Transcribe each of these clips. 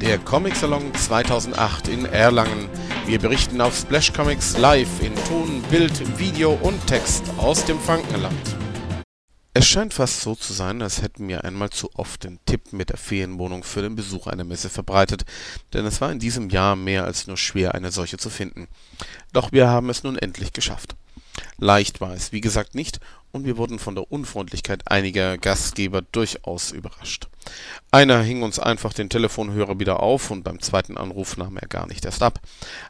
der Comic Salon 2008 in Erlangen. Wir berichten auf Splash Comics live in Ton, Bild, Video und Text aus dem Frankenland. Es scheint fast so zu sein, als hätten wir einmal zu oft den Tipp mit der Ferienwohnung für den Besuch einer Messe verbreitet, denn es war in diesem Jahr mehr als nur schwer, eine solche zu finden. Doch wir haben es nun endlich geschafft. Leicht war es, wie gesagt, nicht, und wir wurden von der Unfreundlichkeit einiger Gastgeber durchaus überrascht. Einer hing uns einfach den Telefonhörer wieder auf, und beim zweiten Anruf nahm er gar nicht erst ab.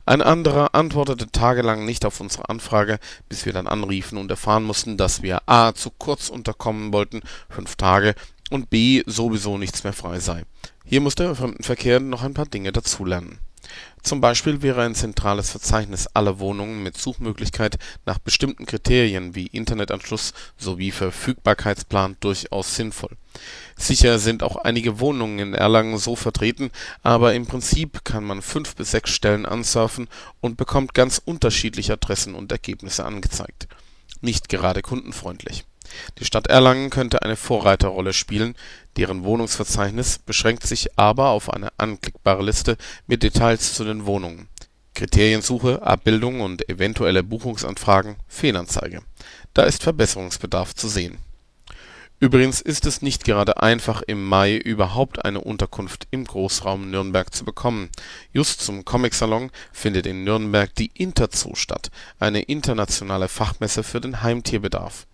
Ein anderer antwortete tagelang nicht auf unsere Anfrage, bis wir dann anriefen und erfahren mussten, dass wir a. zu kurz unterkommen wollten, fünf Tage, und b. sowieso nichts mehr frei sei. Hier muss der Fremdenverkehr noch ein paar Dinge dazulernen zum Beispiel wäre ein zentrales Verzeichnis aller Wohnungen mit Suchmöglichkeit nach bestimmten Kriterien wie Internetanschluss sowie Verfügbarkeitsplan durchaus sinnvoll. Sicher sind auch einige Wohnungen in Erlangen so vertreten, aber im Prinzip kann man fünf bis sechs Stellen ansurfen und bekommt ganz unterschiedliche Adressen und Ergebnisse angezeigt. Nicht gerade kundenfreundlich die Stadt Erlangen könnte eine Vorreiterrolle spielen, deren Wohnungsverzeichnis beschränkt sich aber auf eine anklickbare Liste mit Details zu den Wohnungen (Kriteriensuche, Abbildung und eventuelle Buchungsanfragen, Fehlanzeige). Da ist Verbesserungsbedarf zu sehen. Übrigens ist es nicht gerade einfach im Mai überhaupt eine Unterkunft im Großraum Nürnberg zu bekommen. Just zum Comicsalon findet in Nürnberg die Interzoo statt, eine internationale Fachmesse für den Heimtierbedarf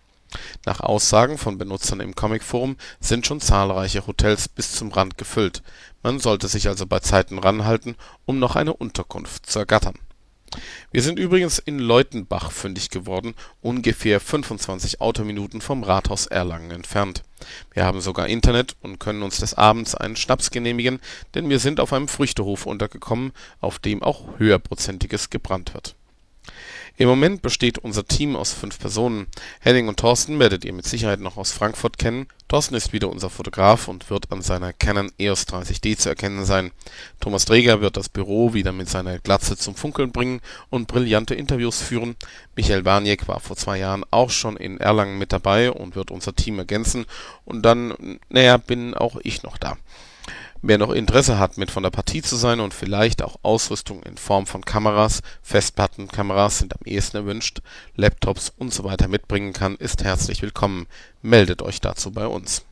nach Aussagen von Benutzern im Comicforum sind schon zahlreiche Hotels bis zum Rand gefüllt, man sollte sich also bei Zeiten ranhalten, um noch eine Unterkunft zu ergattern. Wir sind übrigens in Leutenbach fündig geworden, ungefähr 25 Autominuten vom Rathaus Erlangen entfernt. Wir haben sogar Internet und können uns des Abends einen Schnaps genehmigen, denn wir sind auf einem Früchtehof untergekommen, auf dem auch Höherprozentiges gebrannt wird im Moment besteht unser Team aus fünf Personen. Henning und Thorsten werdet ihr mit Sicherheit noch aus Frankfurt kennen. Thorsten ist wieder unser Fotograf und wird an seiner Canon EOS 30D zu erkennen sein. Thomas Dreger wird das Büro wieder mit seiner Glatze zum Funkeln bringen und brillante Interviews führen. Michael Barniek war vor zwei Jahren auch schon in Erlangen mit dabei und wird unser Team ergänzen. Und dann, naja, bin auch ich noch da. Wer noch Interesse hat, mit von der Partie zu sein und vielleicht auch Ausrüstung in Form von Kameras (Festplattenkameras sind am ehesten erwünscht), Laptops usw. mitbringen kann, ist herzlich willkommen. Meldet euch dazu bei uns